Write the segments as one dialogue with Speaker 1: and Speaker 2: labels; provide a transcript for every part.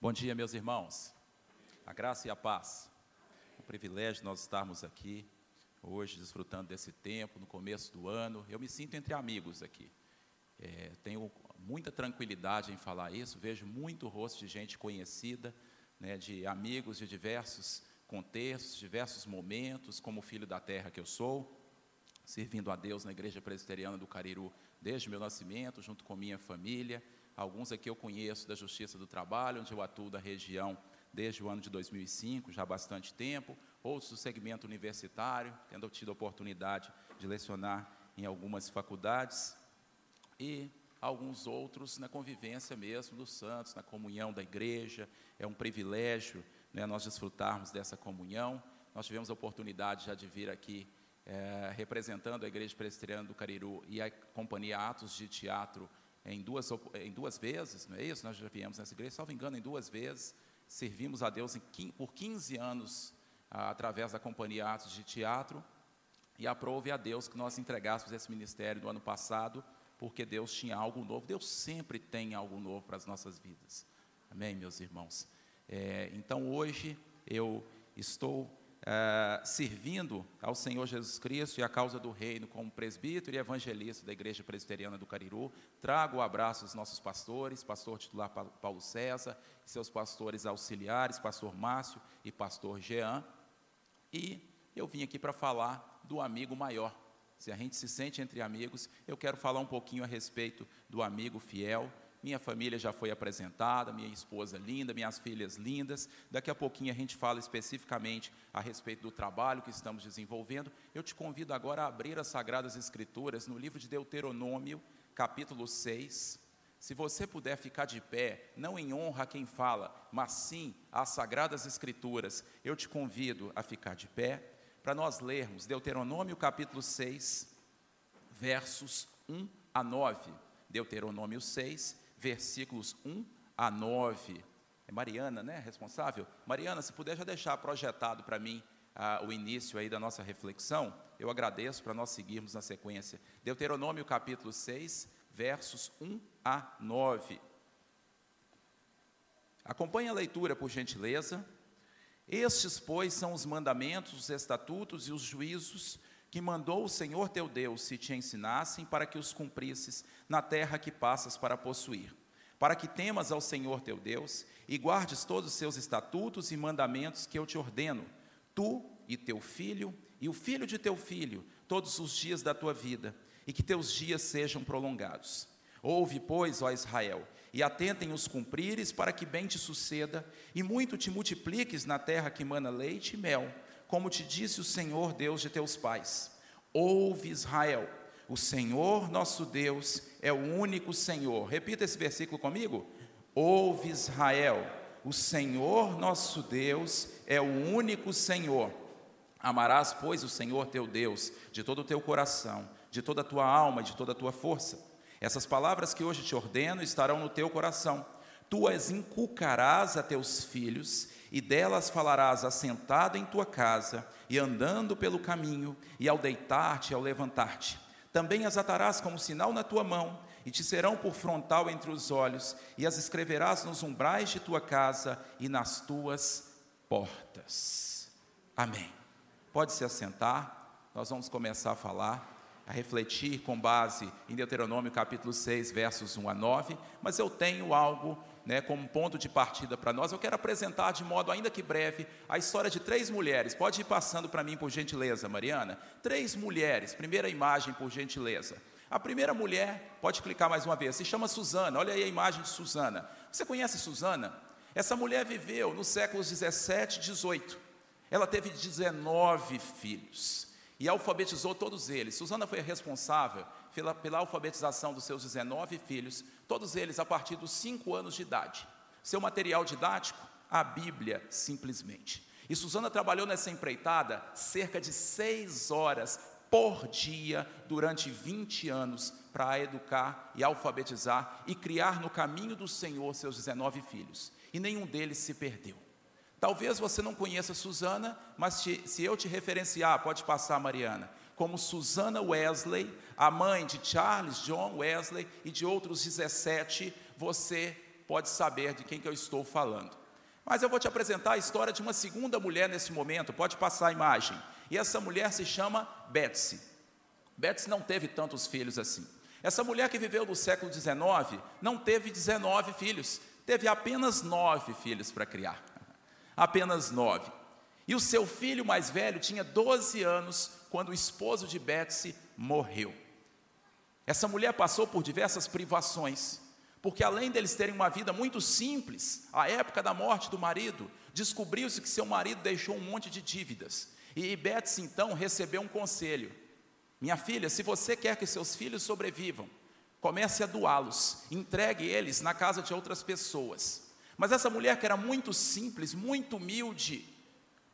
Speaker 1: Bom dia, meus irmãos. A graça e a paz. Um privilégio nós estarmos aqui hoje, desfrutando desse tempo, no começo do ano. Eu me sinto entre amigos aqui. É, tenho muita tranquilidade em falar isso. Vejo muito rosto de gente conhecida, né, de amigos de diversos contextos, diversos momentos, como filho da terra que eu sou, servindo a Deus na Igreja Presbiteriana do Cariru desde meu nascimento, junto com minha família. Alguns aqui eu conheço da Justiça do Trabalho, onde eu atuo da região desde o ano de 2005, já há bastante tempo. Outros do segmento universitário, tendo tido a oportunidade de lecionar em algumas faculdades. E alguns outros na convivência mesmo dos santos, na comunhão da igreja. É um privilégio né, nós desfrutarmos dessa comunhão. Nós tivemos a oportunidade já de vir aqui é, representando a Igreja Presbiteriana do Cariru e a Companhia Atos de Teatro em duas, em duas vezes, não é isso? Nós já viemos nessa igreja, salvo engano, em duas vezes. Servimos a Deus em, por 15 anos ah, através da Companhia Atos de Teatro. E aprove a Deus que nós entregássemos esse ministério no ano passado, porque Deus tinha algo novo. Deus sempre tem algo novo para as nossas vidas. Amém, meus irmãos? É, então hoje eu estou Uh, servindo ao Senhor Jesus Cristo e à causa do reino como presbítero e evangelista da Igreja Presbiteriana do Cariru. Trago o abraço dos nossos pastores, pastor titular Paulo César, seus pastores auxiliares, pastor Márcio e pastor Jean. E eu vim aqui para falar do amigo maior. Se a gente se sente entre amigos, eu quero falar um pouquinho a respeito do amigo fiel, minha família já foi apresentada, minha esposa linda, minhas filhas lindas. Daqui a pouquinho a gente fala especificamente a respeito do trabalho que estamos desenvolvendo. Eu te convido agora a abrir as Sagradas Escrituras no livro de Deuteronômio, capítulo 6. Se você puder ficar de pé, não em honra a quem fala, mas sim às Sagradas Escrituras, eu te convido a ficar de pé para nós lermos Deuteronômio capítulo 6, versos 1 a 9. Deuteronômio 6, versículos 1 a 9. É Mariana, né, responsável? Mariana, se puder já deixar projetado para mim ah, o início aí da nossa reflexão, eu agradeço para nós seguirmos na sequência. Deuteronômio capítulo 6, versos 1 a 9. Acompanhe a leitura, por gentileza. Estes, pois, são os mandamentos, os estatutos e os juízos que mandou o Senhor teu Deus se te ensinassem para que os cumprisses na terra que passas para possuir, para que temas ao Senhor teu Deus e guardes todos os seus estatutos e mandamentos que eu te ordeno, tu e teu filho e o filho de teu filho, todos os dias da tua vida, e que teus dias sejam prolongados. Ouve, pois, ó Israel, e atentem os cumprires, para que bem te suceda, e muito te multipliques na terra que mana leite e mel, como te disse o Senhor Deus de teus pais. Ouve Israel, o Senhor nosso Deus é o único Senhor. Repita esse versículo comigo. Ouve Israel, o Senhor nosso Deus é o único Senhor. Amarás, pois, o Senhor teu Deus de todo o teu coração, de toda a tua alma, de toda a tua força. Essas palavras que hoje te ordeno estarão no teu coração. Tu as inculcarás a teus filhos e delas falarás assentado em tua casa e andando pelo caminho, e ao deitar-te e ao levantar-te. Também as atarás como sinal na tua mão, e te serão por frontal entre os olhos, e as escreverás nos umbrais de tua casa e nas tuas portas. Amém. Pode se assentar, nós vamos começar a falar a refletir com base em Deuteronômio capítulo 6, versos 1 a 9, mas eu tenho algo né, como ponto de partida para nós, eu quero apresentar de modo ainda que breve a história de três mulheres. Pode ir passando para mim, por gentileza, Mariana? Três mulheres, primeira imagem, por gentileza. A primeira mulher, pode clicar mais uma vez, se chama Susana. Olha aí a imagem de Susana. Você conhece Susana? Essa mulher viveu nos séculos 17 e 18. Ela teve 19 filhos e alfabetizou todos eles. Susana foi responsável pela, pela alfabetização dos seus 19 filhos, todos eles a partir dos 5 anos de idade. Seu material didático, a Bíblia, simplesmente. E Susana trabalhou nessa empreitada cerca de seis horas por dia durante 20 anos para educar e alfabetizar e criar no caminho do Senhor seus 19 filhos. E nenhum deles se perdeu. Talvez você não conheça Susana, mas te, se eu te referenciar, pode passar, Mariana como Susana Wesley, a mãe de Charles John Wesley e de outros 17, você pode saber de quem que eu estou falando. Mas eu vou te apresentar a história de uma segunda mulher nesse momento, pode passar a imagem. E essa mulher se chama Betsy. Betsy não teve tantos filhos assim. Essa mulher que viveu no século XIX não teve 19 filhos, teve apenas nove filhos para criar. Apenas nove. E o seu filho mais velho tinha 12 anos quando o esposo de Betsy morreu. Essa mulher passou por diversas privações, porque além deles terem uma vida muito simples, à época da morte do marido, descobriu-se que seu marido deixou um monte de dívidas. E Betsy então recebeu um conselho: Minha filha, se você quer que seus filhos sobrevivam, comece a doá-los, entregue eles na casa de outras pessoas. Mas essa mulher que era muito simples, muito humilde,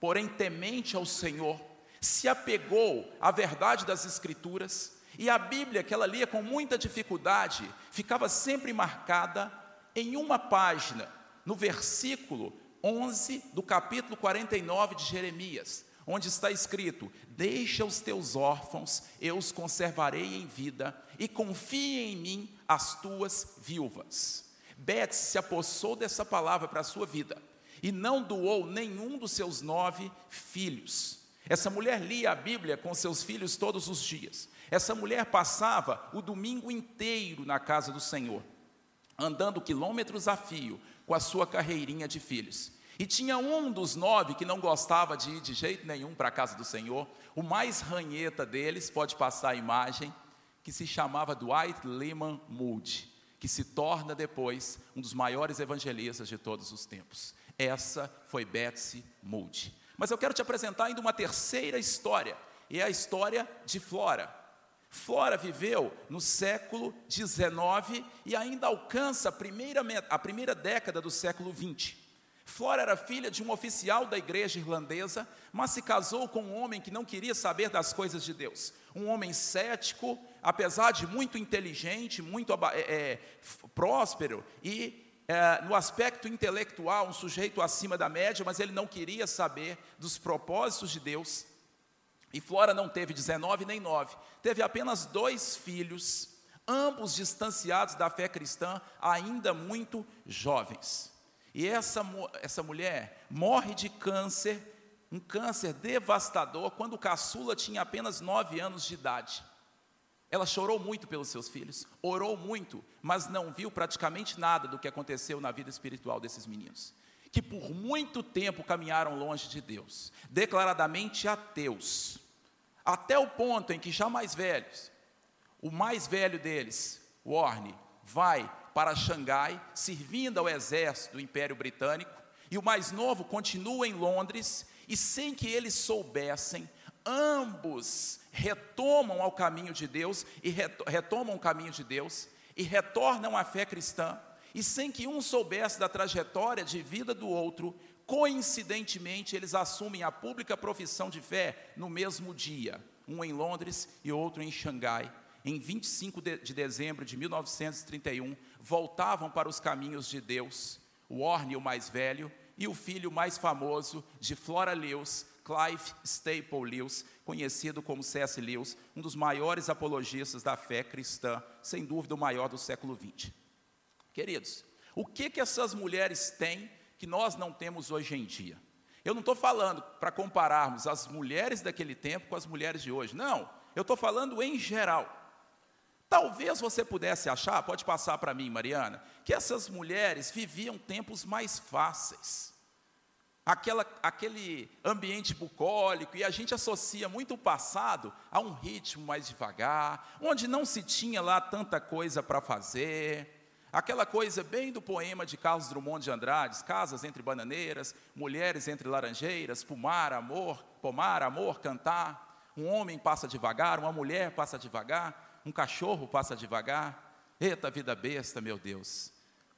Speaker 1: porém temente ao Senhor, se apegou à verdade das Escrituras, e a Bíblia, que ela lia com muita dificuldade, ficava sempre marcada em uma página, no versículo 11 do capítulo 49 de Jeremias, onde está escrito: Deixa os teus órfãos, eu os conservarei em vida, e confie em mim as tuas viúvas. Beth se apossou dessa palavra para a sua vida e não doou nenhum dos seus nove filhos. Essa mulher lia a Bíblia com seus filhos todos os dias. Essa mulher passava o domingo inteiro na casa do Senhor, andando quilômetros a fio com a sua carreirinha de filhos. E tinha um dos nove que não gostava de ir de jeito nenhum para a casa do Senhor, o mais ranheta deles, pode passar a imagem, que se chamava Dwight Lyman Moody, que se torna depois um dos maiores evangelistas de todos os tempos. Essa foi Betsy Moody. Mas eu quero te apresentar ainda uma terceira história, e é a história de Flora. Flora viveu no século XIX e ainda alcança a primeira, a primeira década do século XX. Flora era filha de um oficial da igreja irlandesa, mas se casou com um homem que não queria saber das coisas de Deus. Um homem cético, apesar de muito inteligente, muito é, é, próspero e é, no aspecto intelectual, um sujeito acima da média, mas ele não queria saber dos propósitos de Deus. E Flora não teve 19 nem 9, teve apenas dois filhos, ambos distanciados da fé cristã, ainda muito jovens. E essa, essa mulher morre de câncer, um câncer devastador, quando caçula tinha apenas 9 anos de idade. Ela chorou muito pelos seus filhos, orou muito, mas não viu praticamente nada do que aconteceu na vida espiritual desses meninos. Que por muito tempo caminharam longe de Deus, declaradamente ateus até o ponto em que já mais velhos, o mais velho deles, Warne, vai para Xangai, servindo ao exército do Império Britânico, e o mais novo continua em Londres, e sem que eles soubessem, ambos retomam ao caminho de Deus, e retomam o caminho de Deus, e retornam à fé cristã, e sem que um soubesse da trajetória de vida do outro, coincidentemente, eles assumem a pública profissão de fé no mesmo dia, um em Londres e outro em Xangai. Em 25 de dezembro de 1931, voltavam para os caminhos de Deus, Warne, o mais velho, e o filho mais famoso de Flora Lewis, Clive Staple Lewis, conhecido como C.S. Lewis, um dos maiores apologistas da fé cristã, sem dúvida o maior do século XX. Queridos, o que, que essas mulheres têm que nós não temos hoje em dia. Eu não estou falando para compararmos as mulheres daquele tempo com as mulheres de hoje. Não, eu estou falando em geral. Talvez você pudesse achar, pode passar para mim, Mariana, que essas mulheres viviam tempos mais fáceis. Aquela, aquele ambiente bucólico, e a gente associa muito o passado a um ritmo mais devagar, onde não se tinha lá tanta coisa para fazer, Aquela coisa bem do poema de Carlos Drummond de Andrade, casas entre bananeiras, mulheres entre laranjeiras, pomar, amor, pomar, amor, cantar. Um homem passa devagar, uma mulher passa devagar, um cachorro passa devagar. Eita vida besta, meu Deus.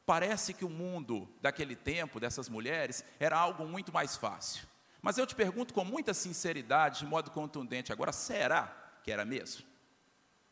Speaker 1: Parece que o mundo daquele tempo, dessas mulheres, era algo muito mais fácil. Mas eu te pergunto com muita sinceridade, de modo contundente agora, será que era mesmo?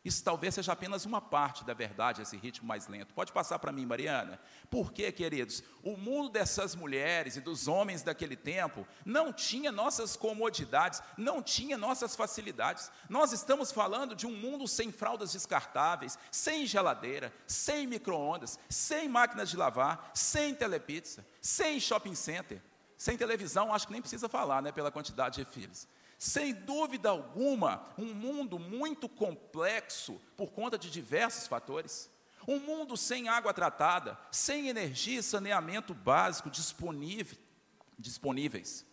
Speaker 1: Isso talvez seja apenas uma parte da verdade, esse ritmo mais lento. Pode passar para mim, Mariana? Por quê, queridos? O mundo dessas mulheres e dos homens daquele tempo não tinha nossas comodidades, não tinha nossas facilidades. Nós estamos falando de um mundo sem fraldas descartáveis, sem geladeira, sem micro-ondas, sem máquinas de lavar, sem telepizza, sem shopping center, sem televisão, acho que nem precisa falar, né, pela quantidade de filhos. Sem dúvida alguma, um mundo muito complexo por conta de diversos fatores. Um mundo sem água tratada, sem energia e saneamento básico disponível, disponíveis.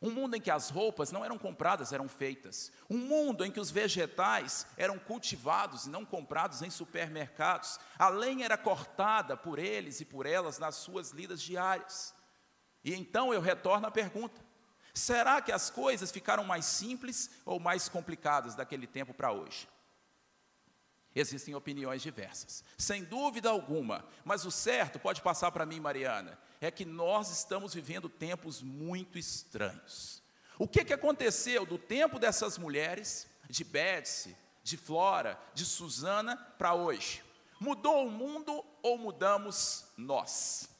Speaker 1: Um mundo em que as roupas não eram compradas, eram feitas. Um mundo em que os vegetais eram cultivados e não comprados em supermercados. A lenha era cortada por eles e por elas nas suas lidas diárias. E então eu retorno à pergunta: Será que as coisas ficaram mais simples ou mais complicadas daquele tempo para hoje? Existem opiniões diversas, sem dúvida alguma, mas o certo, pode passar para mim, Mariana, é que nós estamos vivendo tempos muito estranhos. O que, que aconteceu do tempo dessas mulheres, de Betsy, de Flora, de Susana, para hoje? Mudou o mundo ou mudamos nós?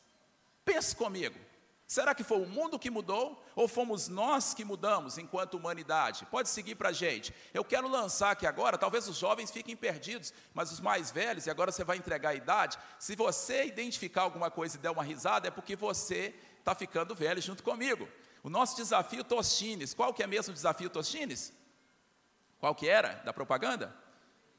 Speaker 1: Pense comigo. Será que foi o mundo que mudou ou fomos nós que mudamos enquanto humanidade? Pode seguir para a gente. Eu quero lançar aqui agora, talvez os jovens fiquem perdidos, mas os mais velhos, e agora você vai entregar a idade, se você identificar alguma coisa e der uma risada, é porque você está ficando velho junto comigo. O nosso desafio Tostines, qual que é mesmo o desafio Tostines? Qual que era da propaganda?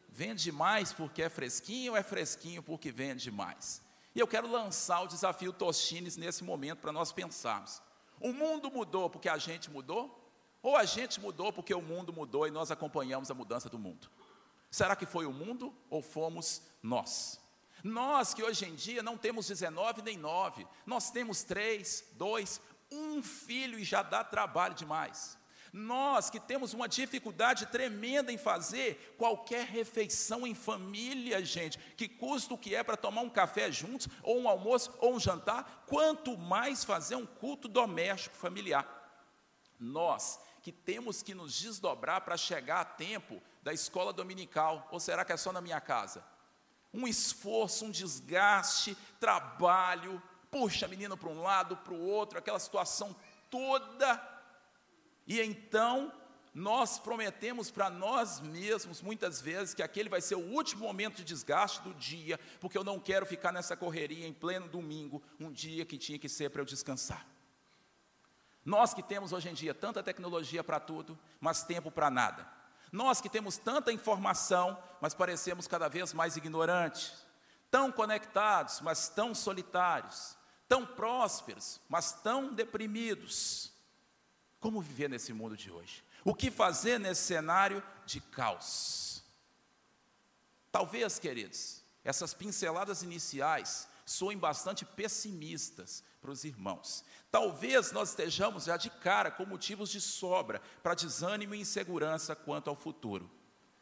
Speaker 1: Vende mais porque é fresquinho ou é fresquinho porque vende mais? E eu quero lançar o desafio Tostines nesse momento para nós pensarmos. O mundo mudou porque a gente mudou? Ou a gente mudou porque o mundo mudou e nós acompanhamos a mudança do mundo? Será que foi o mundo ou fomos nós? Nós que hoje em dia não temos 19 nem 9, nós temos 3, 2, um filho e já dá trabalho demais. Nós que temos uma dificuldade tremenda em fazer qualquer refeição em família, gente, que custa o que é para tomar um café juntos, ou um almoço, ou um jantar, quanto mais fazer um culto doméstico familiar. Nós que temos que nos desdobrar para chegar a tempo da escola dominical, ou será que é só na minha casa? Um esforço, um desgaste, trabalho, puxa menino para um lado, para o outro, aquela situação toda e então, nós prometemos para nós mesmos, muitas vezes, que aquele vai ser o último momento de desgaste do dia, porque eu não quero ficar nessa correria em pleno domingo, um dia que tinha que ser para eu descansar. Nós que temos hoje em dia tanta tecnologia para tudo, mas tempo para nada. Nós que temos tanta informação, mas parecemos cada vez mais ignorantes. Tão conectados, mas tão solitários. Tão prósperos, mas tão deprimidos. Como viver nesse mundo de hoje? O que fazer nesse cenário de caos? Talvez, queridos, essas pinceladas iniciais soem bastante pessimistas para os irmãos. Talvez nós estejamos já de cara com motivos de sobra para desânimo e insegurança quanto ao futuro.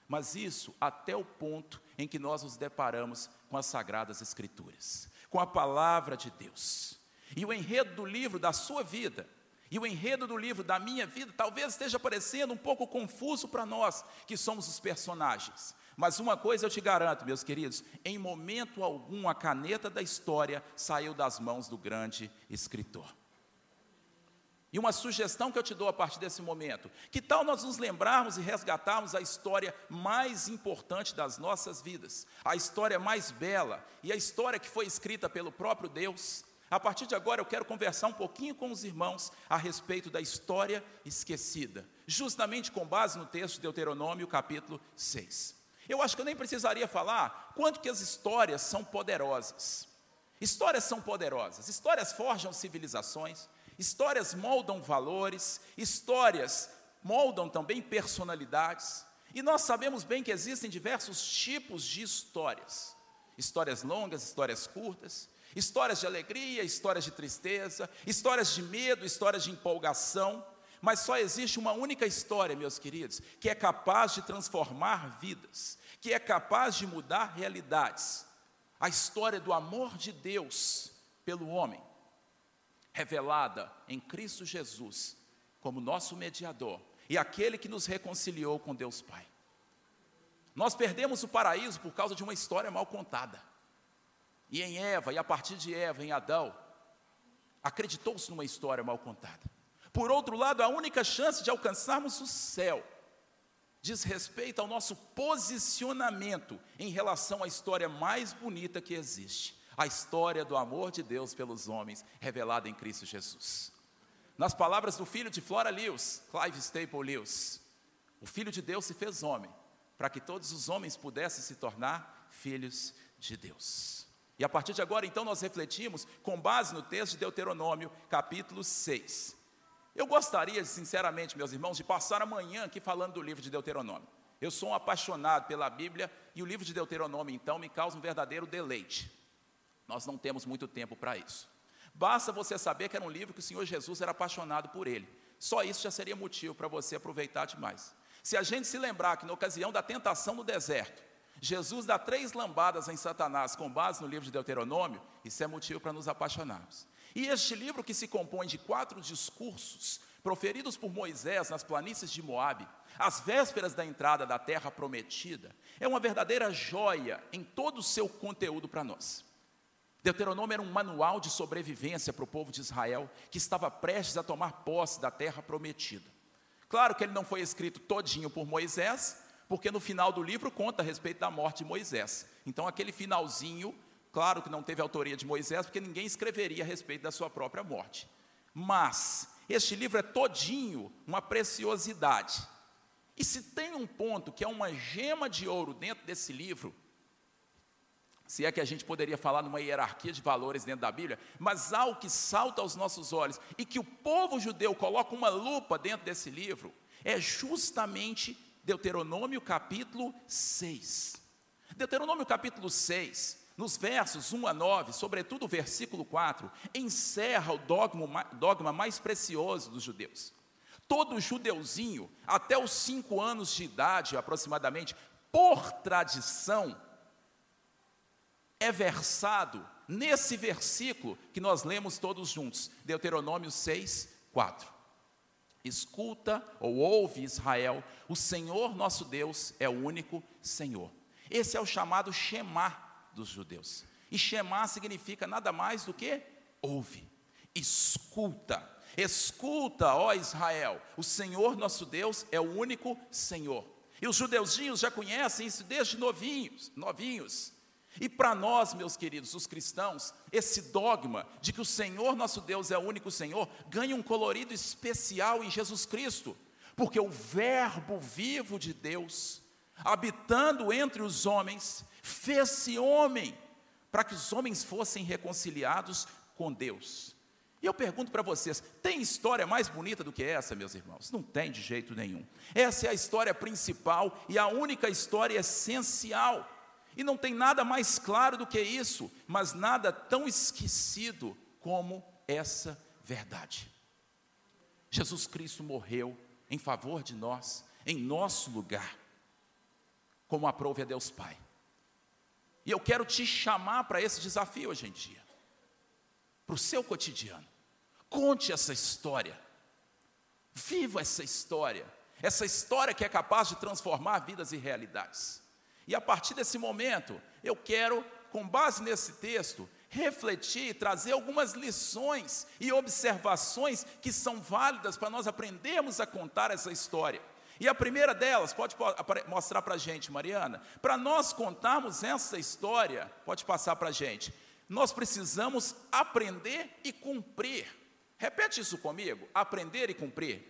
Speaker 1: Mas isso até o ponto em que nós nos deparamos com as sagradas escrituras, com a palavra de Deus. E o enredo do livro da sua vida e o enredo do livro da minha vida talvez esteja parecendo um pouco confuso para nós, que somos os personagens. Mas uma coisa eu te garanto, meus queridos: em momento algum a caneta da história saiu das mãos do grande escritor. E uma sugestão que eu te dou a partir desse momento: que tal nós nos lembrarmos e resgatarmos a história mais importante das nossas vidas, a história mais bela e a história que foi escrita pelo próprio Deus, a partir de agora eu quero conversar um pouquinho com os irmãos a respeito da história esquecida, justamente com base no texto de Deuteronômio, capítulo 6. Eu acho que eu nem precisaria falar quanto que as histórias são poderosas. Histórias são poderosas, histórias forjam civilizações, histórias moldam valores, histórias moldam também personalidades. E nós sabemos bem que existem diversos tipos de histórias: histórias longas, histórias curtas, Histórias de alegria, histórias de tristeza, histórias de medo, histórias de empolgação. Mas só existe uma única história, meus queridos, que é capaz de transformar vidas, que é capaz de mudar realidades. A história do amor de Deus pelo homem, revelada em Cristo Jesus como nosso mediador e aquele que nos reconciliou com Deus Pai. Nós perdemos o paraíso por causa de uma história mal contada. E em Eva, e a partir de Eva, em Adão, acreditou-se numa história mal contada. Por outro lado, a única chance de alcançarmos o céu diz respeito ao nosso posicionamento em relação à história mais bonita que existe, a história do amor de Deus pelos homens, revelada em Cristo Jesus. Nas palavras do filho de Flora Lewis, Clive Staple Lewis, o filho de Deus se fez homem, para que todos os homens pudessem se tornar filhos de Deus. E a partir de agora, então, nós refletimos com base no texto de Deuteronômio, capítulo 6. Eu gostaria, sinceramente, meus irmãos, de passar amanhã aqui falando do livro de Deuteronômio. Eu sou um apaixonado pela Bíblia e o livro de Deuteronômio, então, me causa um verdadeiro deleite. Nós não temos muito tempo para isso. Basta você saber que era um livro que o Senhor Jesus era apaixonado por ele. Só isso já seria motivo para você aproveitar demais. Se a gente se lembrar que na ocasião da tentação no deserto, Jesus dá três lambadas em Satanás com base no livro de Deuteronômio, isso é motivo para nos apaixonarmos. E este livro, que se compõe de quatro discursos proferidos por Moisés nas planícies de Moabe, às vésperas da entrada da terra prometida, é uma verdadeira joia em todo o seu conteúdo para nós. Deuteronômio era um manual de sobrevivência para o povo de Israel que estava prestes a tomar posse da terra prometida. Claro que ele não foi escrito todinho por Moisés, porque no final do livro conta a respeito da morte de Moisés. Então aquele finalzinho Claro que não teve autoria de Moisés, porque ninguém escreveria a respeito da sua própria morte. Mas este livro é todinho uma preciosidade. E se tem um ponto que é uma gema de ouro dentro desse livro, se é que a gente poderia falar numa hierarquia de valores dentro da Bíblia, mas algo que salta aos nossos olhos e que o povo judeu coloca uma lupa dentro desse livro, é justamente Deuteronômio capítulo 6. Deuteronômio capítulo 6 nos versos 1 a 9, sobretudo o versículo 4, encerra o dogma, dogma mais precioso dos judeus. Todo judeuzinho, até os cinco anos de idade aproximadamente, por tradição, é versado nesse versículo que nós lemos todos juntos, Deuteronômio 6, 4. Escuta ou ouve Israel, o Senhor nosso Deus é o único Senhor. Esse é o chamado Shema dos judeus. E Shema significa nada mais do que ouve, escuta. Escuta, ó Israel, o Senhor nosso Deus é o único Senhor. E os judeuzinhos já conhecem isso desde novinhos, novinhos. E para nós, meus queridos, os cristãos, esse dogma de que o Senhor nosso Deus é o único Senhor ganha um colorido especial em Jesus Cristo, porque o Verbo vivo de Deus, habitando entre os homens, fez-se homem, para que os homens fossem reconciliados com Deus. E eu pergunto para vocês: tem história mais bonita do que essa, meus irmãos? Não tem de jeito nenhum. Essa é a história principal e a única história essencial. E não tem nada mais claro do que isso, mas nada tão esquecido como essa verdade. Jesus Cristo morreu em favor de nós, em nosso lugar, como aprove a Deus Pai. E eu quero te chamar para esse desafio hoje em dia, para o seu cotidiano. Conte essa história, viva essa história, essa história que é capaz de transformar vidas e realidades. E a partir desse momento, eu quero, com base nesse texto, refletir, trazer algumas lições e observações que são válidas para nós aprendermos a contar essa história. E a primeira delas, pode mostrar para a gente, Mariana, para nós contarmos essa história, pode passar para a gente, nós precisamos aprender e cumprir. Repete isso comigo: aprender e cumprir.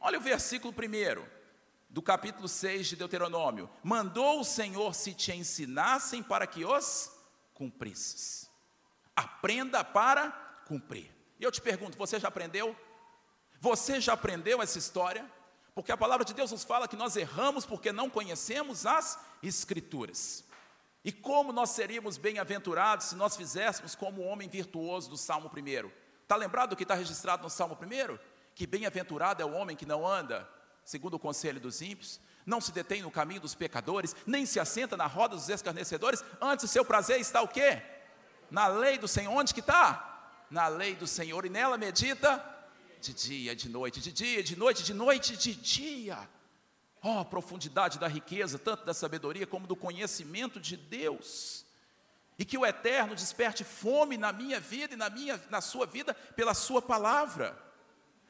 Speaker 1: Olha o versículo primeiro, do capítulo 6 de Deuteronômio: Mandou o Senhor se te ensinassem para que os cumprisses. Aprenda para cumprir. E eu te pergunto: você já aprendeu? Você já aprendeu essa história? Porque a palavra de Deus nos fala que nós erramos porque não conhecemos as Escrituras. E como nós seríamos bem-aventurados se nós fizéssemos como o homem virtuoso do Salmo 1? Está lembrado do que está registrado no Salmo 1? Que bem-aventurado é o homem que não anda segundo o conselho dos ímpios, não se detém no caminho dos pecadores, nem se assenta na roda dos escarnecedores, antes o seu prazer está o quê? Na lei do Senhor. Onde que está? Na lei do Senhor, e nela medita de dia, de noite, de dia, de noite, de noite, de dia. Oh, profundidade da riqueza, tanto da sabedoria como do conhecimento de Deus. E que o Eterno desperte fome na minha vida e na, minha, na sua vida pela Sua palavra,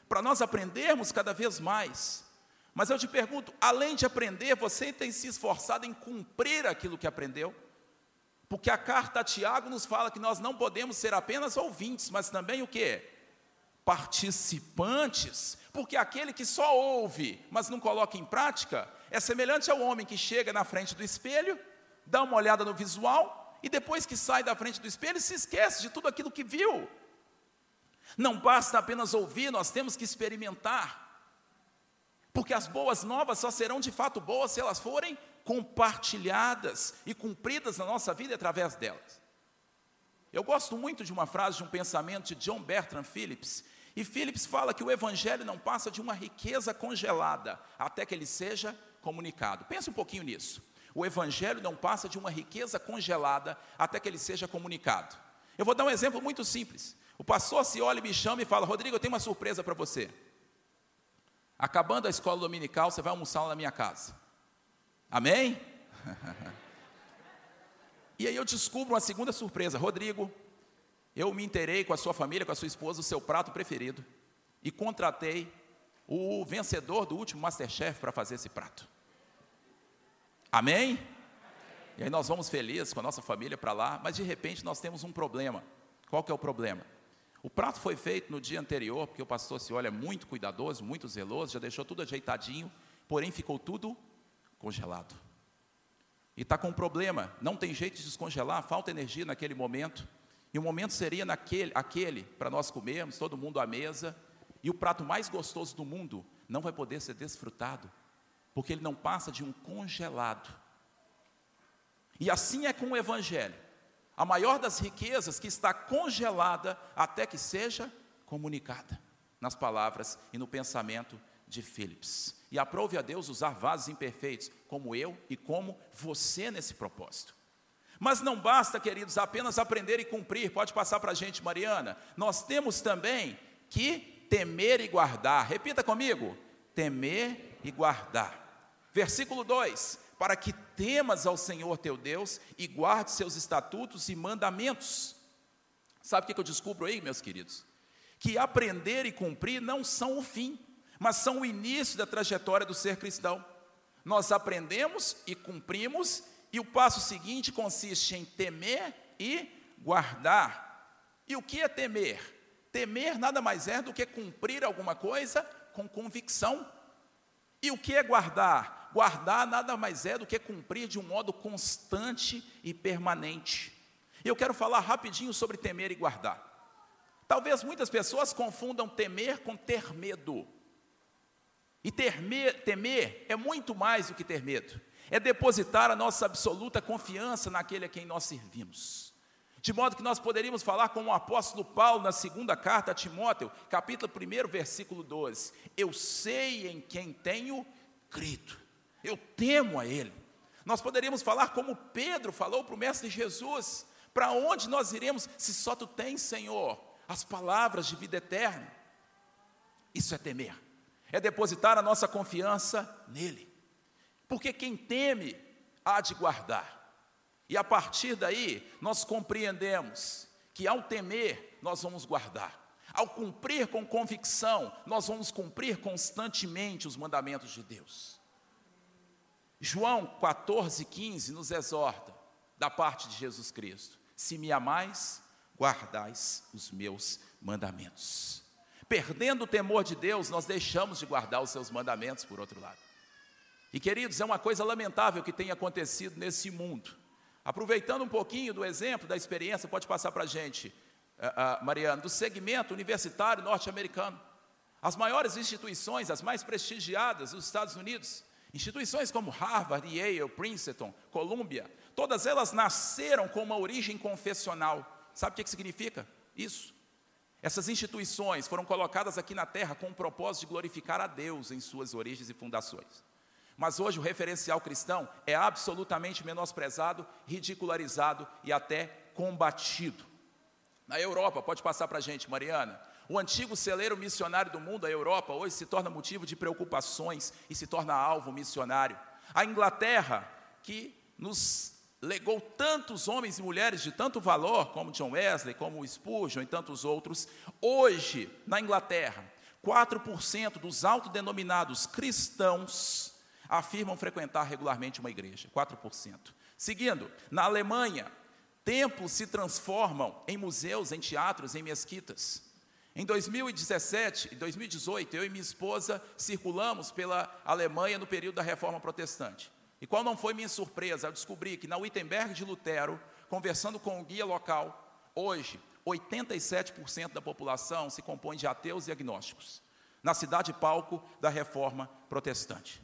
Speaker 1: para nós aprendermos cada vez mais. Mas eu te pergunto, além de aprender, você tem se esforçado em cumprir aquilo que aprendeu? Porque a carta a Tiago nos fala que nós não podemos ser apenas ouvintes, mas também o que? Participantes. Porque aquele que só ouve, mas não coloca em prática, é semelhante ao homem que chega na frente do espelho, dá uma olhada no visual e depois que sai da frente do espelho se esquece de tudo aquilo que viu. Não basta apenas ouvir, nós temos que experimentar. Porque as boas novas só serão de fato boas se elas forem compartilhadas e cumpridas na nossa vida através delas. Eu gosto muito de uma frase de um pensamento de John Bertrand Phillips, e Phillips fala que o evangelho não passa de uma riqueza congelada até que ele seja comunicado. Pensa um pouquinho nisso. O evangelho não passa de uma riqueza congelada até que ele seja comunicado. Eu vou dar um exemplo muito simples. O pastor se olha e me chama e fala: Rodrigo, eu tenho uma surpresa para você. Acabando a escola dominical, você vai almoçar na minha casa. Amém? e aí eu descubro uma segunda surpresa. Rodrigo, eu me interei com a sua família, com a sua esposa, o seu prato preferido. E contratei o vencedor do último Masterchef para fazer esse prato. Amém? E aí nós vamos felizes com a nossa família para lá, mas de repente nós temos um problema. Qual que é o problema? O prato foi feito no dia anterior, porque o pastor se olha muito cuidadoso, muito zeloso, já deixou tudo ajeitadinho, porém ficou tudo congelado. E está com um problema, não tem jeito de descongelar, falta energia naquele momento. E o momento seria naquele, aquele para nós comermos, todo mundo à mesa, e o prato mais gostoso do mundo não vai poder ser desfrutado, porque ele não passa de um congelado. E assim é com o Evangelho. A maior das riquezas que está congelada até que seja comunicada, nas palavras e no pensamento de Philips. E aprove a Deus usar vasos imperfeitos, como eu e como você nesse propósito. Mas não basta, queridos, apenas aprender e cumprir. Pode passar para a gente, Mariana. Nós temos também que temer e guardar. Repita comigo: temer e guardar. Versículo 2: Para que temas ao Senhor teu Deus e guarde seus estatutos e mandamentos. Sabe o que eu descubro aí, meus queridos? Que aprender e cumprir não são o fim, mas são o início da trajetória do ser cristão. Nós aprendemos e cumprimos, e o passo seguinte consiste em temer e guardar. E o que é temer? Temer nada mais é do que cumprir alguma coisa com convicção. E o que é guardar? Guardar nada mais é do que cumprir de um modo constante e permanente. Eu quero falar rapidinho sobre temer e guardar. Talvez muitas pessoas confundam temer com ter medo. E temer, temer é muito mais do que ter medo, é depositar a nossa absoluta confiança naquele a quem nós servimos. De modo que nós poderíamos falar com o apóstolo Paulo na segunda carta a Timóteo, capítulo 1, versículo 12: Eu sei em quem tenho crido, eu temo a Ele. Nós poderíamos falar como Pedro falou para o Mestre Jesus: Para onde nós iremos se só tu tens, Senhor, as palavras de vida eterna? Isso é temer é depositar a nossa confiança nele. Porque quem teme há de guardar. E a partir daí, nós compreendemos que ao temer, nós vamos guardar. Ao cumprir com convicção, nós vamos cumprir constantemente os mandamentos de Deus. João 14, 15 nos exorta, da parte de Jesus Cristo: Se me amais, guardais os meus mandamentos. Perdendo o temor de Deus, nós deixamos de guardar os seus mandamentos, por outro lado. E queridos, é uma coisa lamentável que tem acontecido nesse mundo. Aproveitando um pouquinho do exemplo, da experiência, pode passar para a gente, uh, uh, Mariana, do segmento universitário norte-americano. As maiores instituições, as mais prestigiadas dos Estados Unidos, instituições como Harvard, Yale, Princeton, Columbia, todas elas nasceram com uma origem confessional. Sabe o que significa isso? Essas instituições foram colocadas aqui na terra com o propósito de glorificar a Deus em suas origens e fundações. Mas hoje o referencial cristão é absolutamente menosprezado, ridicularizado e até combatido. Na Europa, pode passar para a gente, Mariana, o antigo celeiro missionário do mundo, a Europa, hoje se torna motivo de preocupações e se torna alvo missionário. A Inglaterra, que nos legou tantos homens e mulheres de tanto valor, como John Wesley, como Spurgeon e tantos outros, hoje, na Inglaterra, 4% dos autodenominados cristãos afirmam frequentar regularmente uma igreja. 4%. Seguindo, na Alemanha, templos se transformam em museus, em teatros, em mesquitas. Em 2017 e 2018, eu e minha esposa circulamos pela Alemanha no período da Reforma Protestante. E qual não foi minha surpresa ao descobrir que na Wittenberg de Lutero, conversando com o guia local, hoje 87% da população se compõe de ateus e agnósticos, na cidade palco da Reforma Protestante.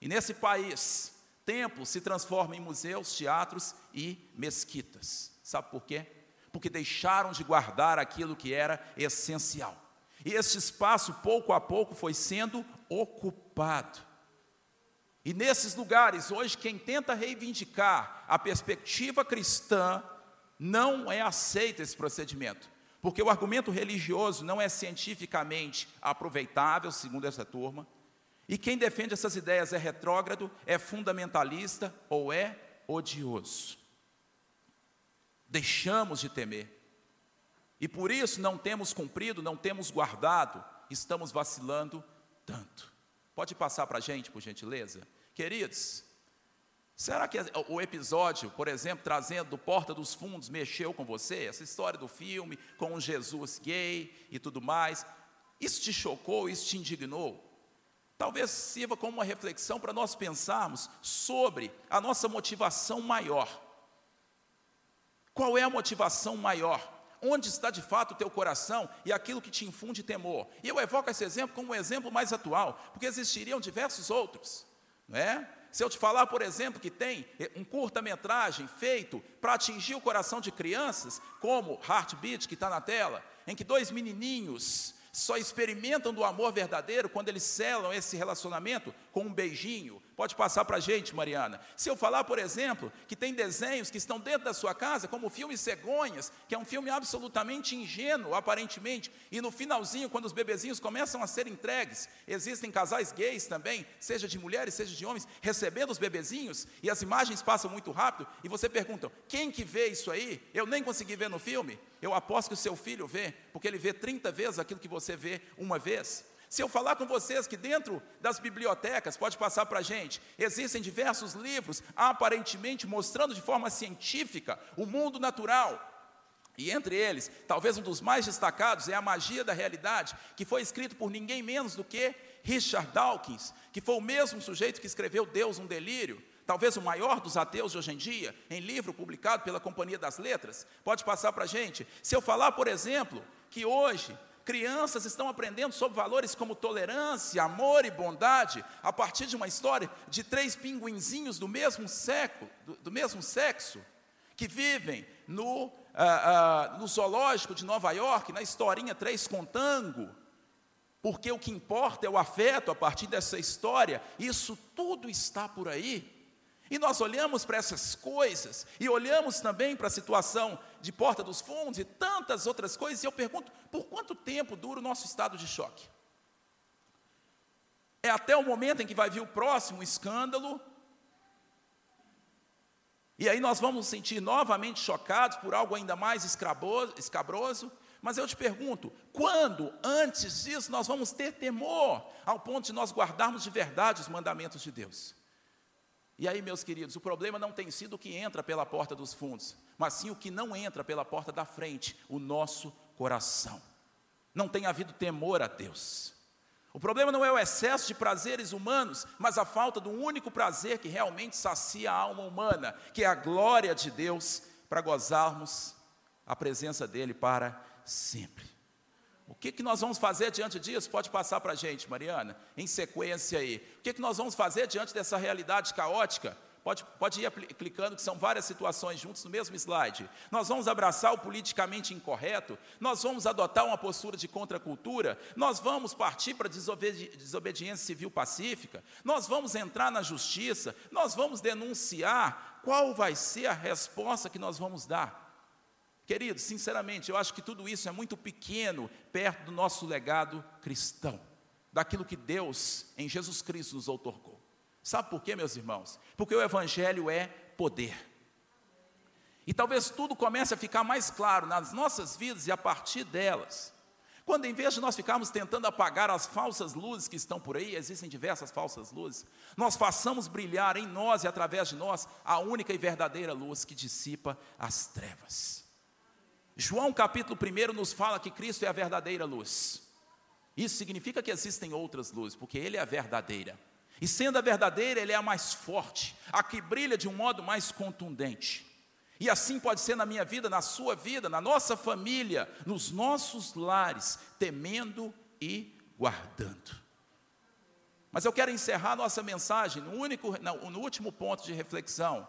Speaker 1: E nesse país, templos se transformam em museus, teatros e mesquitas. Sabe por quê? Porque deixaram de guardar aquilo que era essencial. E este espaço, pouco a pouco, foi sendo ocupado. E nesses lugares, hoje, quem tenta reivindicar a perspectiva cristã, não é aceito esse procedimento. Porque o argumento religioso não é cientificamente aproveitável, segundo essa turma, e quem defende essas ideias é retrógrado, é fundamentalista ou é odioso. Deixamos de temer. E por isso não temos cumprido, não temos guardado, estamos vacilando tanto. Pode passar para a gente, por gentileza? Queridos, será que o episódio, por exemplo, trazendo Porta dos Fundos, mexeu com você? Essa história do filme, com um Jesus gay e tudo mais, isso te chocou, isso te indignou? Talvez sirva como uma reflexão para nós pensarmos sobre a nossa motivação maior. Qual é a motivação maior? Onde está de fato o teu coração e aquilo que te infunde temor? E eu evoco esse exemplo como um exemplo mais atual, porque existiriam diversos outros, não é? Se eu te falar, por exemplo, que tem um curta-metragem feito para atingir o coração de crianças, como Heartbeat, que está na tela, em que dois menininhos só experimentam do amor verdadeiro quando eles selam esse relacionamento com um beijinho. Pode passar para a gente, Mariana. Se eu falar, por exemplo, que tem desenhos que estão dentro da sua casa, como o filme Cegonhas, que é um filme absolutamente ingênuo, aparentemente, e no finalzinho, quando os bebezinhos começam a ser entregues, existem casais gays também, seja de mulheres, seja de homens, recebendo os bebezinhos, e as imagens passam muito rápido, e você pergunta: quem que vê isso aí? Eu nem consegui ver no filme. Eu aposto que o seu filho vê, porque ele vê 30 vezes aquilo que você vê uma vez. Se eu falar com vocês que dentro das bibliotecas, pode passar para a gente, existem diversos livros, aparentemente mostrando de forma científica o mundo natural. E entre eles, talvez um dos mais destacados é A Magia da Realidade, que foi escrito por ninguém menos do que Richard Dawkins, que foi o mesmo sujeito que escreveu Deus, um Delírio talvez o maior dos ateus de hoje em dia, em livro publicado pela Companhia das Letras, pode passar para a gente. Se eu falar, por exemplo, que hoje crianças estão aprendendo sobre valores como tolerância, amor e bondade, a partir de uma história de três pinguinzinhos do mesmo, seco, do, do mesmo sexo, que vivem no, ah, ah, no zoológico de Nova York, na historinha Três Contango, porque o que importa é o afeto a partir dessa história, isso tudo está por aí. E nós olhamos para essas coisas, e olhamos também para a situação de Porta dos Fundos e tantas outras coisas, e eu pergunto: por quanto tempo dura o nosso estado de choque? É até o momento em que vai vir o próximo escândalo, e aí nós vamos nos sentir novamente chocados por algo ainda mais escabroso. Mas eu te pergunto, quando antes disso nós vamos ter temor ao ponto de nós guardarmos de verdade os mandamentos de Deus? E aí, meus queridos, o problema não tem sido o que entra pela porta dos fundos, mas sim o que não entra pela porta da frente, o nosso coração. Não tem havido temor a Deus. O problema não é o excesso de prazeres humanos, mas a falta do único prazer que realmente sacia a alma humana, que é a glória de Deus, para gozarmos a presença dEle para sempre. O que, que nós vamos fazer diante disso? Pode passar para a gente, Mariana, em sequência aí. O que, que nós vamos fazer diante dessa realidade caótica? Pode, pode ir clicando, que são várias situações juntos no mesmo slide. Nós vamos abraçar o politicamente incorreto, nós vamos adotar uma postura de contracultura, nós vamos partir para desobedi desobediência civil pacífica, nós vamos entrar na justiça, nós vamos denunciar. Qual vai ser a resposta que nós vamos dar? Queridos, sinceramente, eu acho que tudo isso é muito pequeno perto do nosso legado cristão, daquilo que Deus, em Jesus Cristo, nos outorgou. Sabe por quê, meus irmãos? Porque o Evangelho é poder. E talvez tudo comece a ficar mais claro nas nossas vidas e a partir delas. Quando em vez de nós ficarmos tentando apagar as falsas luzes que estão por aí, existem diversas falsas luzes, nós façamos brilhar em nós e através de nós a única e verdadeira luz que dissipa as trevas. João capítulo 1 nos fala que Cristo é a verdadeira luz. Isso significa que existem outras luzes, porque Ele é a verdadeira. E sendo a verdadeira, Ele é a mais forte, a que brilha de um modo mais contundente. E assim pode ser na minha vida, na sua vida, na nossa família, nos nossos lares, temendo e guardando. Mas eu quero encerrar nossa mensagem no, único, no último ponto de reflexão.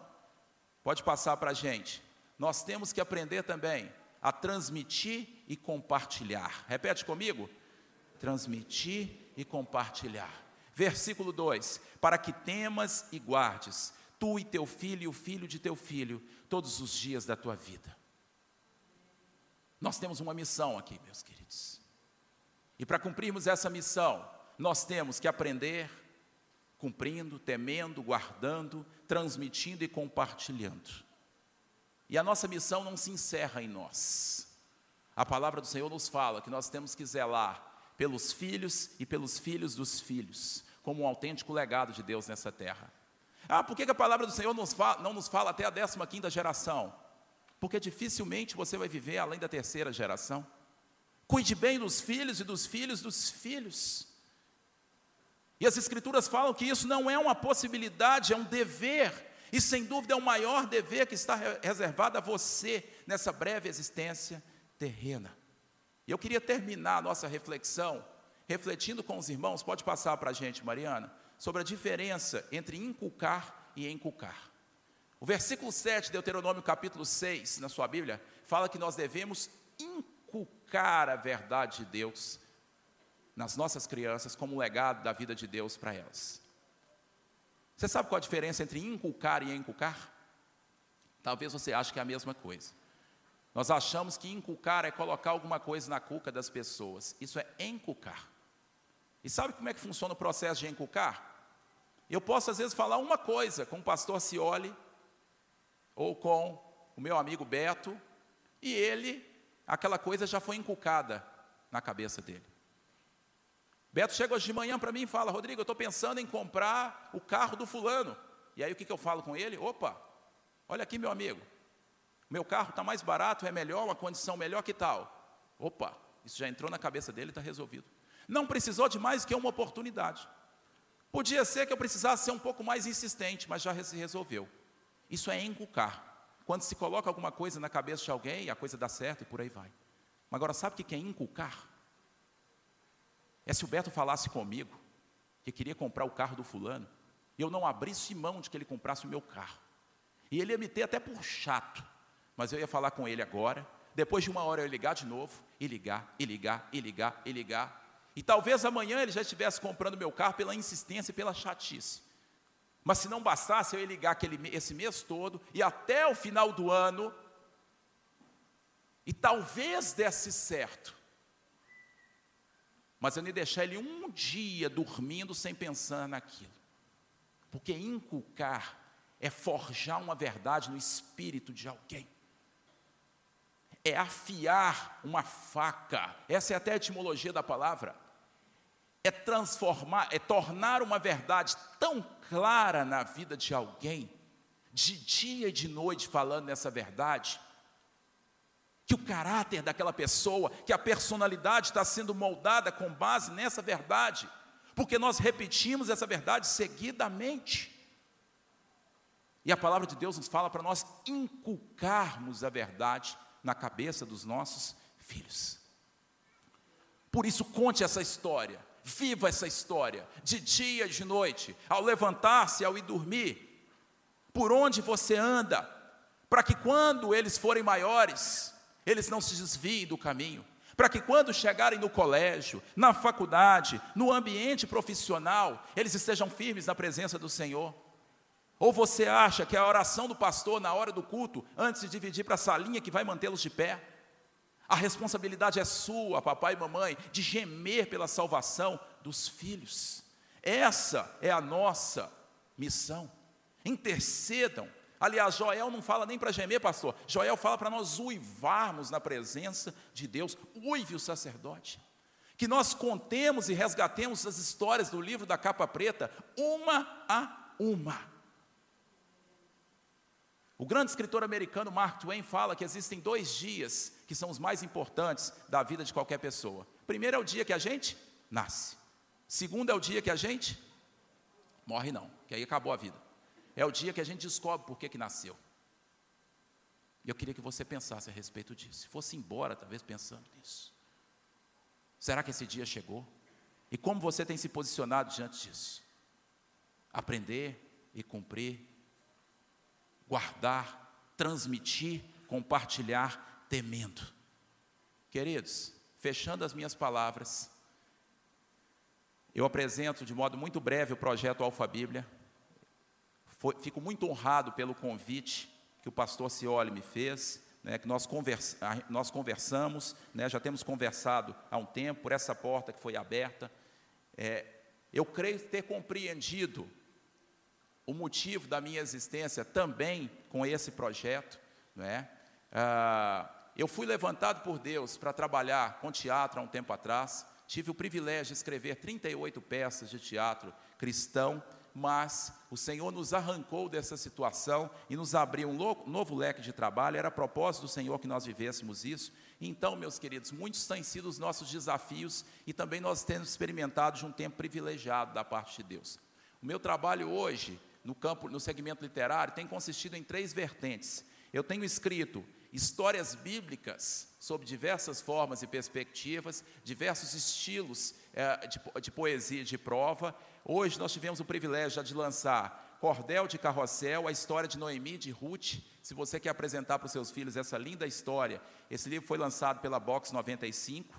Speaker 1: Pode passar para a gente. Nós temos que aprender também a transmitir e compartilhar. Repete comigo: transmitir e compartilhar. Versículo 2: Para que temas e guardes, tu e teu filho e o filho de teu filho, todos os dias da tua vida. Nós temos uma missão aqui, meus queridos. E para cumprirmos essa missão, nós temos que aprender cumprindo, temendo, guardando, transmitindo e compartilhando. E a nossa missão não se encerra em nós. A palavra do Senhor nos fala que nós temos que zelar pelos filhos e pelos filhos dos filhos, como um autêntico legado de Deus nessa terra. Ah, por que a palavra do Senhor nos fala, não nos fala até a 15 geração? Porque dificilmente você vai viver além da terceira geração. Cuide bem dos filhos e dos filhos dos filhos. E as Escrituras falam que isso não é uma possibilidade, é um dever e sem dúvida é o maior dever que está reservado a você nessa breve existência terrena. E eu queria terminar a nossa reflexão refletindo com os irmãos, pode passar para a gente, Mariana, sobre a diferença entre inculcar e enculcar. O versículo 7, Deuteronômio capítulo 6, na sua Bíblia, fala que nós devemos inculcar a verdade de Deus nas nossas crianças como legado da vida de Deus para elas. Você sabe qual a diferença entre inculcar e enculcar? Talvez você ache que é a mesma coisa. Nós achamos que inculcar é colocar alguma coisa na cuca das pessoas. Isso é enculcar. E sabe como é que funciona o processo de enculcar? Eu posso às vezes falar uma coisa com o pastor Cioli ou com o meu amigo Beto e ele, aquela coisa já foi inculcada na cabeça dele. Beto chega hoje de manhã para mim e fala: Rodrigo, eu estou pensando em comprar o carro do fulano. E aí o que, que eu falo com ele? Opa, olha aqui, meu amigo. Meu carro está mais barato, é melhor, uma condição melhor que tal. Opa, isso já entrou na cabeça dele, está resolvido. Não precisou de mais que uma oportunidade. Podia ser que eu precisasse ser um pouco mais insistente, mas já se resolveu. Isso é encucar. Quando se coloca alguma coisa na cabeça de alguém, a coisa dá certo e por aí vai. Mas agora, sabe o que é inculcar? É se o Beto falasse comigo que queria comprar o carro do fulano, e eu não abrisse mão de que ele comprasse o meu carro. E ele ia me ter até por chato, mas eu ia falar com ele agora, depois de uma hora eu ia ligar de novo, e ligar, e ligar, e ligar, e ligar. E talvez amanhã ele já estivesse comprando meu carro pela insistência e pela chatice. Mas se não bastasse, eu ia ligar aquele, esse mês todo, e até o final do ano, e talvez desse certo, mas eu nem deixar ele um dia dormindo sem pensar naquilo. Porque inculcar é forjar uma verdade no espírito de alguém. É afiar uma faca. Essa é até a etimologia da palavra. É transformar, é tornar uma verdade tão clara na vida de alguém, de dia e de noite falando nessa verdade, que o caráter daquela pessoa, que a personalidade está sendo moldada com base nessa verdade, porque nós repetimos essa verdade seguidamente. E a palavra de Deus nos fala para nós inculcarmos a verdade na cabeça dos nossos filhos. Por isso, conte essa história, viva essa história, de dia e de noite, ao levantar-se, ao ir dormir, por onde você anda, para que quando eles forem maiores, eles não se desviem do caminho, para que quando chegarem no colégio, na faculdade, no ambiente profissional, eles estejam firmes na presença do Senhor. Ou você acha que a oração do pastor na hora do culto, antes de dividir para a salinha que vai mantê-los de pé? A responsabilidade é sua, papai e mamãe, de gemer pela salvação dos filhos. Essa é a nossa missão. Intercedam. Aliás, Joel não fala nem para gemer, pastor. Joel fala para nós uivarmos na presença de Deus. Uive o sacerdote. Que nós contemos e resgatemos as histórias do livro da capa preta, uma a uma. O grande escritor americano Mark Twain fala que existem dois dias que são os mais importantes da vida de qualquer pessoa. Primeiro é o dia que a gente nasce. Segundo é o dia que a gente morre não, que aí acabou a vida. É o dia que a gente descobre por que, que nasceu. E eu queria que você pensasse a respeito disso. Se fosse embora, talvez pensando nisso. Será que esse dia chegou? E como você tem se posicionado diante disso? Aprender e cumprir guardar, transmitir, compartilhar, temendo. Queridos, fechando as minhas palavras, eu apresento de modo muito breve o projeto Alfa Bíblia. Fico muito honrado pelo convite que o pastor Cioli me fez, né, que nós, conversa, nós conversamos, né, já temos conversado há um tempo por essa porta que foi aberta. É, eu creio ter compreendido o motivo da minha existência também com esse projeto, não é? Ah, eu fui levantado por Deus para trabalhar com teatro há um tempo atrás. Tive o privilégio de escrever 38 peças de teatro cristão, mas o Senhor nos arrancou dessa situação e nos abriu um novo leque de trabalho. Era propósito do Senhor que nós vivêssemos isso. Então, meus queridos, muitos têm sido os nossos desafios e também nós temos experimentado de um tempo privilegiado da parte de Deus. O meu trabalho hoje no campo, no segmento literário, tem consistido em três vertentes. Eu tenho escrito histórias bíblicas sob diversas formas e perspectivas, diversos estilos é, de, de poesia de prova. Hoje nós tivemos o privilégio de lançar Cordel de Carrossel, a história de Noemi de Ruth. Se você quer apresentar para os seus filhos essa linda história, esse livro foi lançado pela Box 95.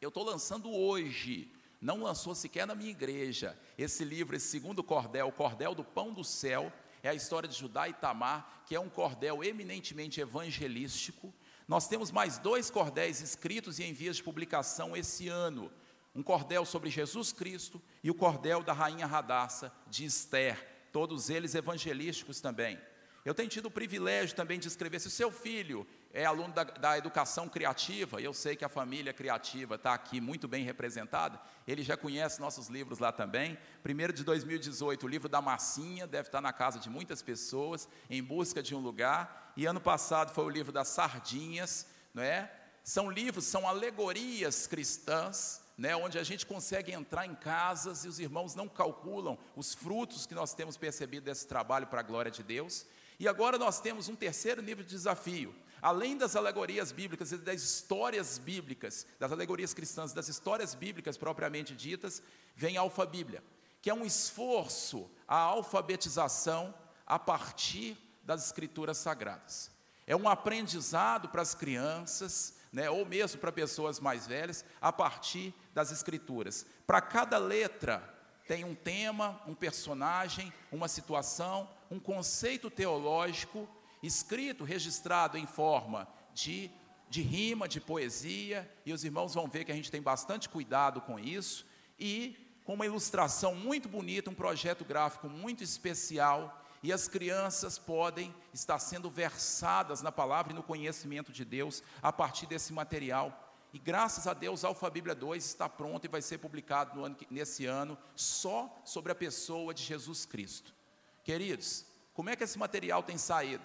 Speaker 1: Eu estou lançando hoje não lançou sequer na minha igreja. Esse livro, esse segundo cordel, o Cordel do Pão do Céu, é a história de Judá e Tamar, que é um cordel eminentemente evangelístico. Nós temos mais dois cordéis escritos e em vias de publicação esse ano. Um cordel sobre Jesus Cristo e o cordel da rainha Radassa de Esther, todos eles evangelísticos também. Eu tenho tido o privilégio também de escrever. Se o seu filho é aluno da, da educação criativa, e eu sei que a família criativa está aqui muito bem representada, ele já conhece nossos livros lá também. Primeiro de 2018, o livro da Massinha, deve estar na casa de muitas pessoas, em busca de um lugar. E ano passado foi o livro das Sardinhas, não é? São livros, são alegorias cristãs, né, onde a gente consegue entrar em casas e os irmãos não calculam os frutos que nós temos percebido desse trabalho para a glória de Deus. E agora nós temos um terceiro nível de desafio, Além das alegorias bíblicas e das histórias bíblicas, das alegorias cristãs, das histórias bíblicas propriamente ditas, vem a alfabíblia, que é um esforço à alfabetização a partir das escrituras sagradas. É um aprendizado para as crianças, né, ou mesmo para pessoas mais velhas, a partir das escrituras. Para cada letra tem um tema, um personagem, uma situação, um conceito teológico escrito, registrado em forma de, de rima, de poesia, e os irmãos vão ver que a gente tem bastante cuidado com isso, e com uma ilustração muito bonita, um projeto gráfico muito especial, e as crianças podem estar sendo versadas na palavra e no conhecimento de Deus a partir desse material. E graças a Deus, Alfa Bíblia 2 está pronto e vai ser publicado no ano, nesse ano só sobre a pessoa de Jesus Cristo. Queridos, como é que esse material tem saído?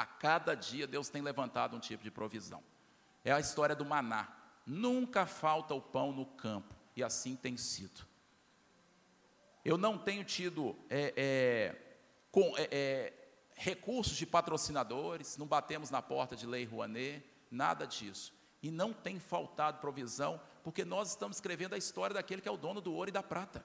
Speaker 1: A cada dia Deus tem levantado um tipo de provisão. É a história do maná. Nunca falta o pão no campo, e assim tem sido. Eu não tenho tido é, é, com, é, é, recursos de patrocinadores, não batemos na porta de Lei Rouanet, nada disso. E não tem faltado provisão, porque nós estamos escrevendo a história daquele que é o dono do ouro e da prata.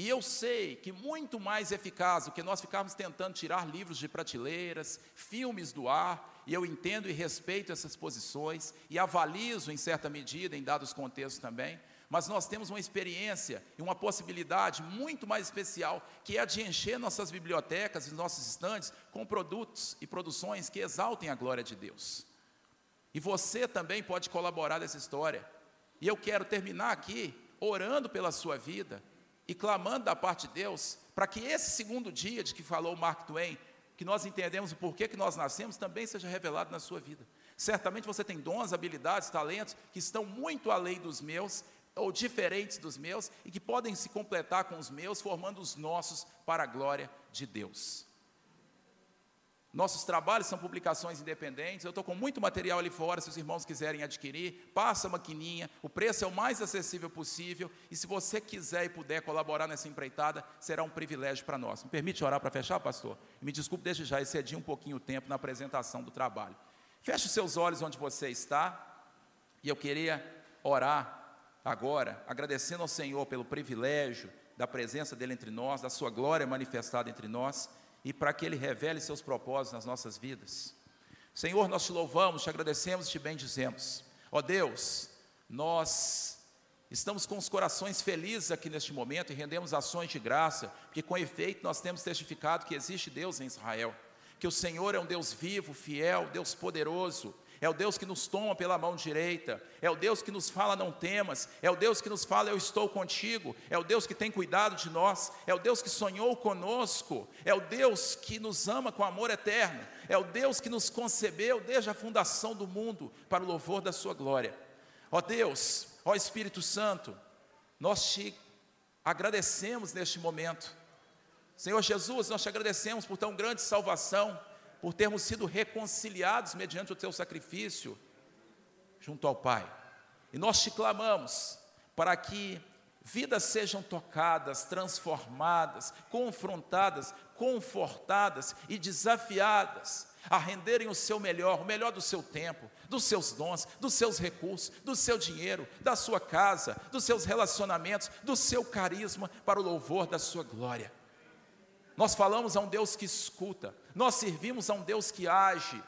Speaker 1: E eu sei que muito mais eficaz do que nós ficarmos tentando tirar livros de prateleiras, filmes do ar, e eu entendo e respeito essas posições, e avalizo em certa medida, em dados contextos também, mas nós temos uma experiência e uma possibilidade muito mais especial, que é a de encher nossas bibliotecas e nossos estandes com produtos e produções que exaltem a glória de Deus. E você também pode colaborar nessa história. E eu quero terminar aqui orando pela sua vida e clamando da parte de Deus para que esse segundo dia de que falou Mark Twain, que nós entendemos o porquê que nós nascemos, também seja revelado na sua vida. Certamente você tem dons, habilidades, talentos que estão muito além dos meus ou diferentes dos meus e que podem se completar com os meus, formando os nossos para a glória de Deus. Nossos trabalhos são publicações independentes. Eu estou com muito material ali fora, se os irmãos quiserem adquirir, passa a maquininha. O preço é o mais acessível possível. E se você quiser e puder colaborar nessa empreitada, será um privilégio para nós. Me permite orar para fechar, pastor? Me desculpe desde já, excedi um pouquinho o tempo na apresentação do trabalho. Feche os seus olhos onde você está. E eu queria orar agora, agradecendo ao Senhor pelo privilégio da presença dEle entre nós, da Sua glória manifestada entre nós, e para que Ele revele seus propósitos nas nossas vidas. Senhor, nós te louvamos, te agradecemos e te bendizemos. Ó Deus, nós estamos com os corações felizes aqui neste momento e rendemos ações de graça, porque com efeito nós temos testificado que existe Deus em Israel que o Senhor é um Deus vivo, fiel, Deus poderoso, é o Deus que nos toma pela mão direita, é o Deus que nos fala não temas, é o Deus que nos fala eu estou contigo, é o Deus que tem cuidado de nós, é o Deus que sonhou conosco, é o Deus que nos ama com amor eterno, é o Deus que nos concebeu desde a fundação do mundo para o louvor da sua glória. Ó Deus, ó Espírito Santo, nós te agradecemos neste momento. Senhor Jesus, nós te agradecemos por tão grande salvação, por termos sido reconciliados mediante o teu sacrifício junto ao Pai. E nós te clamamos para que vidas sejam tocadas, transformadas, confrontadas, confortadas e desafiadas a renderem o seu melhor, o melhor do seu tempo, dos seus dons, dos seus recursos, do seu dinheiro, da sua casa, dos seus relacionamentos, do seu carisma para o louvor da sua glória. Nós falamos a um Deus que escuta, nós servimos a um Deus que age,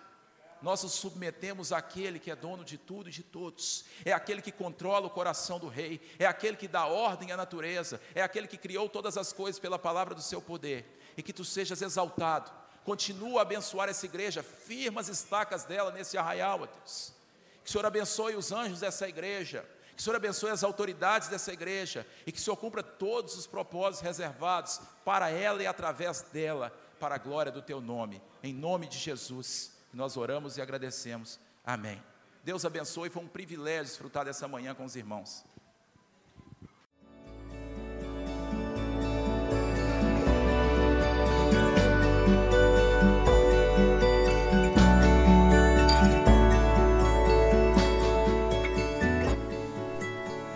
Speaker 1: nós nos submetemos àquele que é dono de tudo e de todos, é aquele que controla o coração do rei, é aquele que dá ordem à natureza, é aquele que criou todas as coisas pela palavra do seu poder, e que tu sejas exaltado, continua a abençoar essa igreja, firma as estacas dela nesse arraial, Deus, que o Senhor abençoe os anjos dessa igreja, que o Senhor abençoe as autoridades dessa igreja e que o Senhor cumpra todos os propósitos reservados para ela e através dela, para a glória do teu nome. Em nome de Jesus, nós oramos e agradecemos. Amém. Deus abençoe, foi um privilégio desfrutar dessa manhã com os irmãos.